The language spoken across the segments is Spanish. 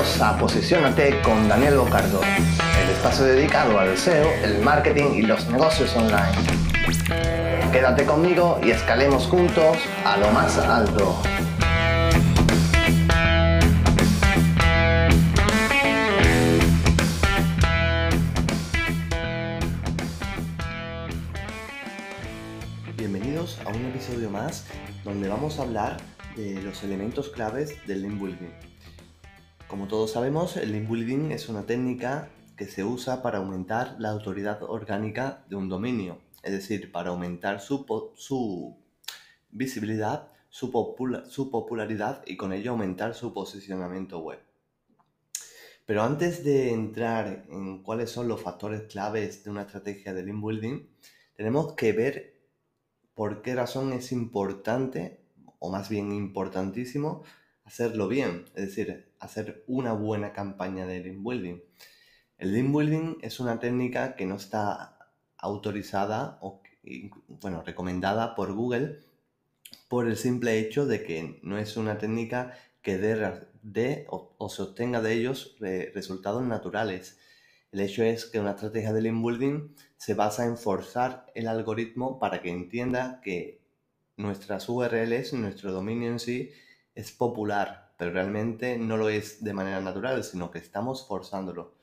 Bienvenidos a Posicionate con Daniel Bocardo, el espacio dedicado al SEO, el marketing y los negocios online. Quédate conmigo y escalemos juntos a lo más alto. Bienvenidos a un episodio más donde vamos a hablar de los elementos claves del link building. Como todos sabemos, el link building es una técnica que se usa para aumentar la autoridad orgánica de un dominio, es decir, para aumentar su, visibilidad, su, su popularidad y con ello aumentar su posicionamiento web. Pero antes de entrar en cuáles son los factores claves de una estrategia de link building, tenemos que ver por qué razón es importante, o más bien importantísimo, hacerlo bien, es decir, hacer una buena campaña de link building. El link building es una técnica que no está autorizada o bueno, recomendada por Google por el simple hecho de que no es una técnica que dé, o, se obtenga de ellos resultados naturales. El hecho es que una estrategia de link building se basa en forzar el algoritmo para que entienda que nuestras URLs, nuestro dominio en sí, es popular, pero realmente no lo es de manera natural, sino que estamos forzándolo.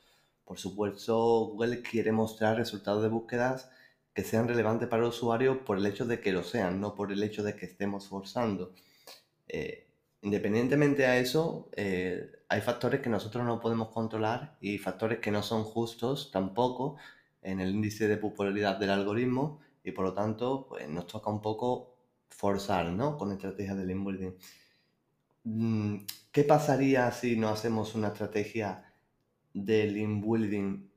Por supuesto, Google quiere mostrar resultados de búsquedas que sean relevantes para el usuario por el hecho de que lo sean, no por el hecho de que estemos forzando. Eh, independientemente a eso, eh, hay factores que nosotros no podemos controlar y factores que no son justos tampoco en el índice de popularidad del algoritmo y por lo tanto pues, nos toca un poco forzar ¿no? con estrategias de link building. Mm, ¿Qué pasaría si no hacemos una estrategia de link building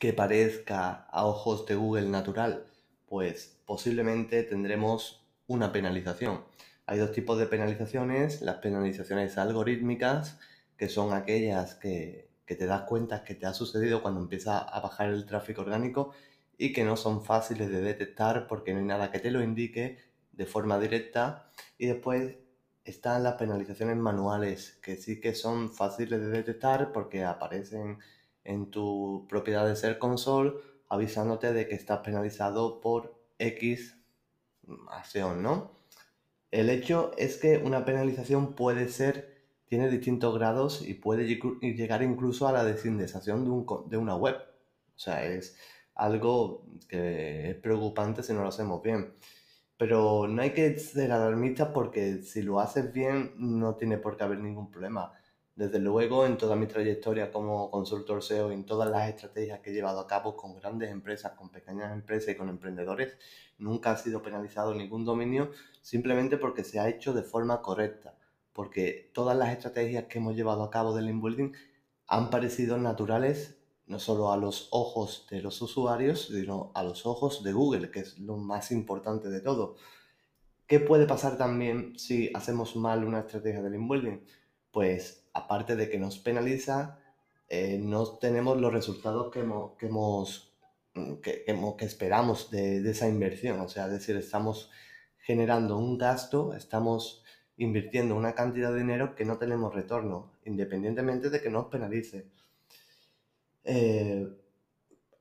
que parezca a ojos de Google natural? Pues posiblemente tendremos una penalización. Hay dos tipos de penalizaciones, las penalizaciones algorítmicas, que son aquellas que, que te das cuenta que te ha sucedido cuando empieza a bajar el tráfico orgánico y que no son fáciles de detectar porque no hay nada que te lo indique de forma directa. Y después están las penalizaciones manuales, que sí que son fáciles de detectar porque aparecen en tu propiedad de ser console avisándote de que estás penalizado por X acción, ¿no? El hecho es que una penalización puede ser, tiene distintos grados y puede llegar incluso a la desindexación de, un, de una web. O sea, es algo que es preocupante si no lo hacemos bien. Pero no hay que ser alarmista porque si lo haces bien no tiene por qué haber ningún problema. Desde luego, en toda mi trayectoria como consultor SEO, en todas las estrategias que he llevado a cabo con grandes empresas, con pequeñas empresas y con emprendedores, nunca ha sido penalizado ningún dominio simplemente porque se ha hecho de forma correcta. Porque todas las estrategias que hemos llevado a cabo del inbuilding han parecido naturales no solo a los ojos de los usuarios, sino a los ojos de Google, que es lo más importante de todo. ¿Qué puede pasar también si hacemos mal una estrategia del inbuilding? Pues aparte de que nos penaliza, eh, no tenemos los resultados que, hemos, que, hemos, que, que esperamos de, de, esa inversión. O sea, es decir, estamos generando un gasto, estamos invirtiendo una cantidad de dinero que no tenemos retorno, independientemente de que nos penalice. Eh,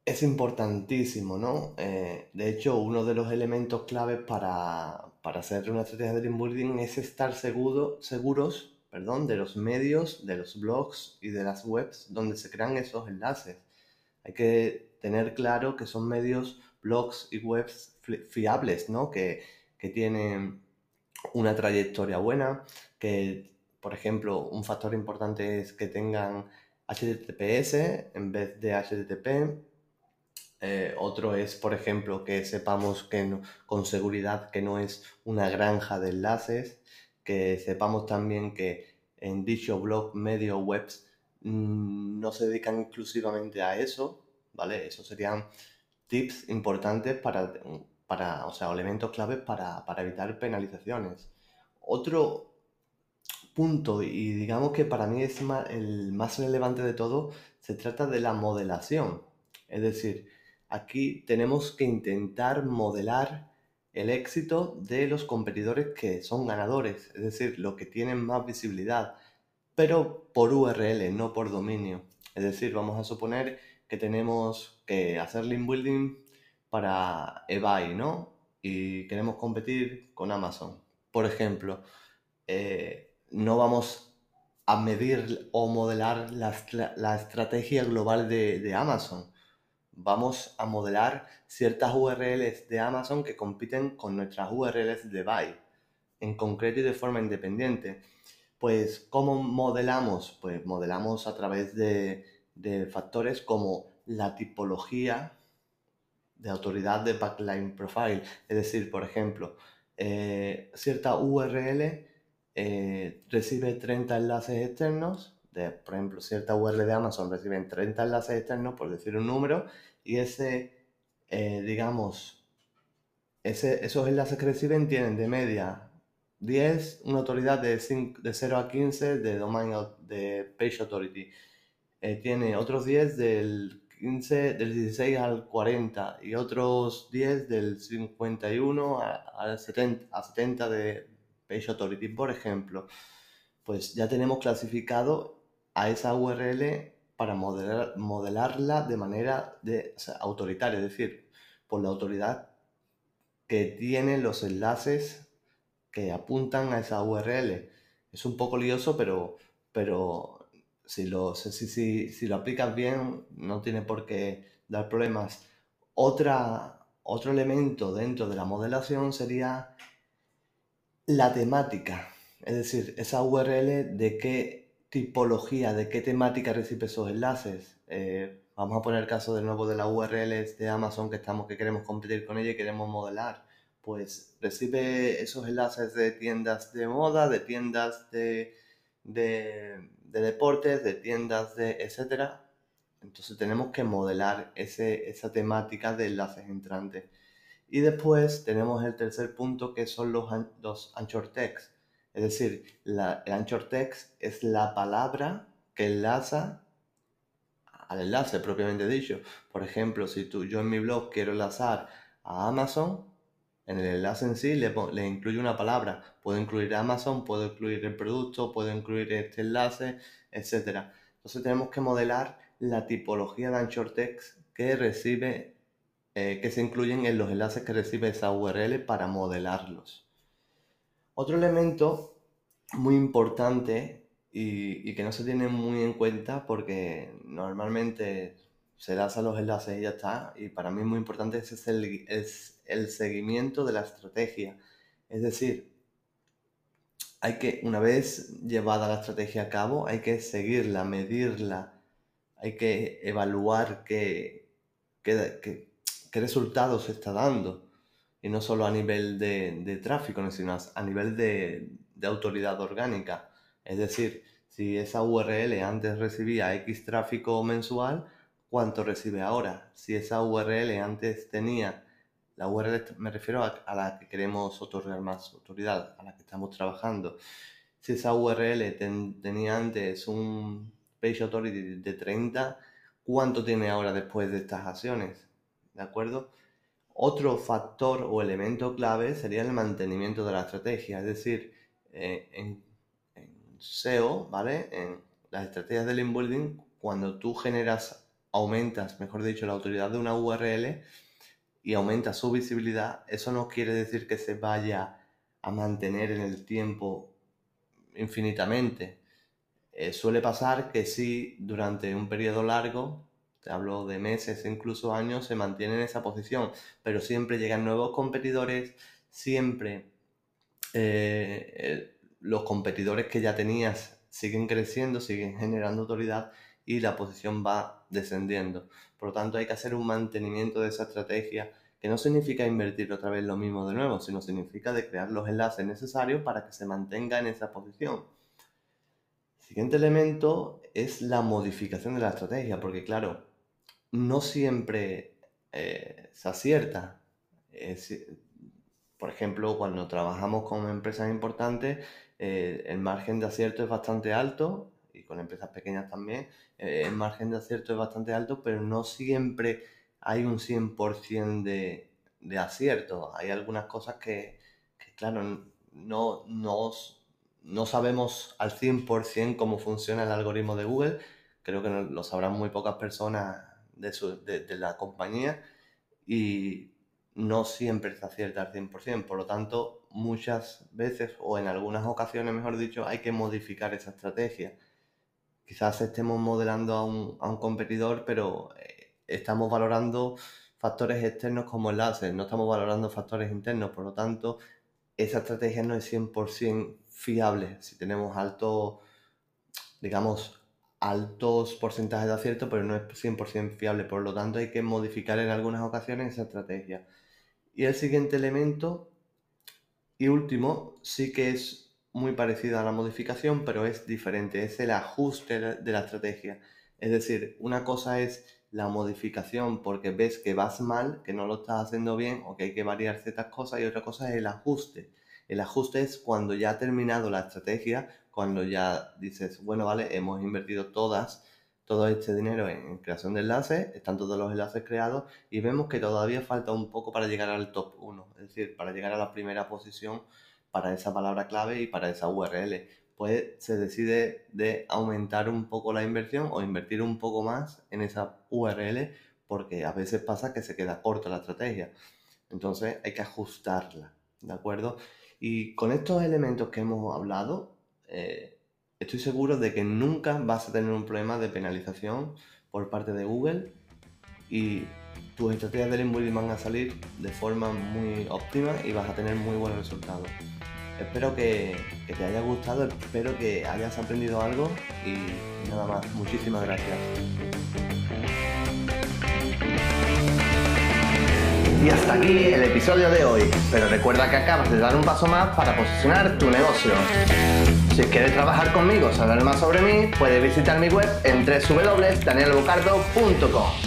es importantísimo, ¿no? Eh, de hecho, uno de los elementos claves para, para hacer una estrategia de link es estar seguro, seguros perdón, de los medios, de los blogs y de las webs donde se crean esos enlaces. Hay que tener claro que son medios, blogs y webs fiables, ¿no? Que, que tienen una trayectoria buena, que, por ejemplo, un factor importante es que tengan HTTPS en vez de HTTP. Eh, otro es, por ejemplo, que sepamos que con seguridad que no es una granja de enlaces, que sepamos también que en dicho blog, medio, webs mm, no se dedican exclusivamente a eso, ¿vale? Esos serían tips importantes para, para o sea, elementos claves para, para evitar penalizaciones. Otro punto, y digamos que para mí es el más relevante de todo, se trata de la modelación. Es decir, aquí tenemos que intentar modelar el éxito de los competidores que son ganadores, es decir, los que tienen más visibilidad. pero por URL, no por dominio. Es decir, vamos a suponer que tenemos que hacer link building para eBay, ¿no? Y queremos competir con Amazon. Por ejemplo, eh, no vamos a medir o modelar la, estrategia global de, Amazon. Vamos a modelar ciertas URLs de Amazon que compiten con nuestras URLs de eBay, en concreto y de forma independiente. Pues, ¿cómo modelamos? Pues modelamos a través de factores como la tipología de autoridad de backline profile. Es decir, por ejemplo, eh, cierta URL eh, recibe 30 enlaces externos, de, por ejemplo, cierta URL de Amazon recibe 30 enlaces externos, por decir un número, y ese, eh, digamos, ese, esos enlaces que reciben tienen de media 10, una autoridad de, de 0 a 15 de domain de page authority. tiene otros 10 del 15, del 16 al 40 y otros 10 del 51 al 70, a 70 de Page Authority, por ejemplo, pues ya tenemos clasificado a esa URL para modelar, modelarla de manera de, autoritaria, es decir, por la autoridad que tiene los enlaces que apuntan a esa URL. Es un poco lioso, pero, pero si lo, si, lo aplicas bien, no tiene por qué dar problemas. Otra, otro elemento dentro de la modelación sería la temática, es decir, esa URL de qué tipología, de qué temática recibe esos enlaces. Eh, vamos a poner el caso de nuevo de las URLs de Amazon que, estamos, que queremos competir con ella y queremos modelar. Pues recibe esos enlaces de tiendas de moda, de tiendas de de deportes, de tiendas, de etcétera. Entonces tenemos que modelar ese, esa temática de enlaces entrantes. Y después tenemos el tercer punto que son los, los anchor text. Es decir, la, el anchor text es la palabra que enlaza al enlace propiamente dicho. Por ejemplo, si tú, yo en mi blog quiero enlazar a Amazon, en el enlace en sí le, le incluye una palabra. Puedo incluir Amazon, puedo incluir el producto, puedo incluir este enlace, etc. Entonces tenemos que modelar la tipología de anchor text que recibe, eh, que se incluyen en los enlaces que recibe esa URL para modelarlos. Otro elemento muy importante y, que no se tiene muy en cuenta porque normalmente se lanzan los enlaces y ya está. Y para mí es muy importante es el, seguimiento de la estrategia. Es decir, hay que, una vez llevada la estrategia a cabo, hay que seguirla, medirla, hay que evaluar qué, qué, resultados está dando. Y no solo a nivel de, tráfico, sino a nivel de, de autoridad orgánica. Es decir, si esa URL antes recibía X tráfico mensual, cuánto recibe ahora. Si esa URL antes tenía, la URL me refiero a, la que queremos otorgar más autoridad, a la que estamos trabajando. Si esa URL tenía antes un page authority de 30, ¿cuánto tiene ahora después de estas acciones? ¿De acuerdo? Otro factor o elemento clave sería el mantenimiento de la estrategia, es decir, eh, en, en, SEO, ¿vale? En las estrategias del inbuilding, cuando tú generas aumentas, mejor dicho, la autoridad de una URL y aumentas su visibilidad, eso no quiere decir que se vaya a mantener en el tiempo infinitamente. Eh, suele pasar que si durante un periodo largo, te hablo de meses, incluso años, se mantiene en esa posición, pero siempre llegan nuevos competidores, siempre eh, los competidores que ya tenías siguen creciendo, siguen generando autoridad y la posición va descendiendo. Por lo tanto, hay que hacer un mantenimiento de esa estrategia, que no significa invertir otra vez lo mismo de nuevo, sino significa crear los enlaces necesarios para que se mantenga en esa posición. Siguiente elemento es la modificación de la estrategia, porque claro, no siempre eh, se acierta. por ejemplo, cuando trabajamos con empresas importantes, eh, el margen de acierto es bastante alto y con empresas pequeñas también, eh, el margen de acierto es bastante alto, pero no siempre hay un 100% de, de acierto. Hay algunas cosas que, claro, no, no, no sabemos al 100% cómo funciona el algoritmo de Google, creo que lo sabrán muy pocas personas de, de la compañía y no siempre se acierta al 100%, por lo tanto muchas veces o en algunas ocasiones, mejor dicho, hay que modificar esa estrategia. Quizás estemos modelando a un, a un competidor, pero eh, estamos valorando factores externos como enlaces, no estamos valorando factores internos, por lo tanto, esa estrategia no es 100% fiable. Si tenemos alto, digamos, altos porcentajes de acierto, pero no es 100% fiable, por lo tanto hay que modificar en algunas ocasiones esa estrategia. Y el siguiente elemento y último sí que es muy parecido a la modificación, pero es diferente, es el ajuste de la estrategia. Es decir, una cosa es la modificación porque ves que vas mal, que no lo estás haciendo bien o que hay que variar ciertas cosas y otra cosa es el ajuste. El ajuste es cuando ya ha terminado la estrategia, cuando ya dices, bueno, vale, hemos invertido todas todo este dinero en creación de enlaces, están todos los enlaces creados y vemos que todavía falta un poco para llegar al top 1, es decir, para llegar a la primera posición para esa palabra clave y para esa URL. Pues se decide de aumentar un poco la inversión o invertir un poco más en esa URL porque a veces pasa que se queda corta la estrategia. Entonces hay que ajustarla, ¿de acuerdo? Y con estos elementos que hemos hablado, eh, estoy seguro de que nunca vas a tener un problema de penalización por parte de Google y tus estrategias de inbuilding van a salir de forma muy óptima y vas a tener muy buenos resultados. Espero que, te haya gustado, espero que hayas aprendido algo y nada más. Muchísimas gracias. Y hasta aquí el episodio de hoy, pero recuerda que acabas de dar un paso más para posicionar tu negocio. Si quieres trabajar conmigo o saber más sobre mí, puedes visitar mi web en www.danielbocardo.com.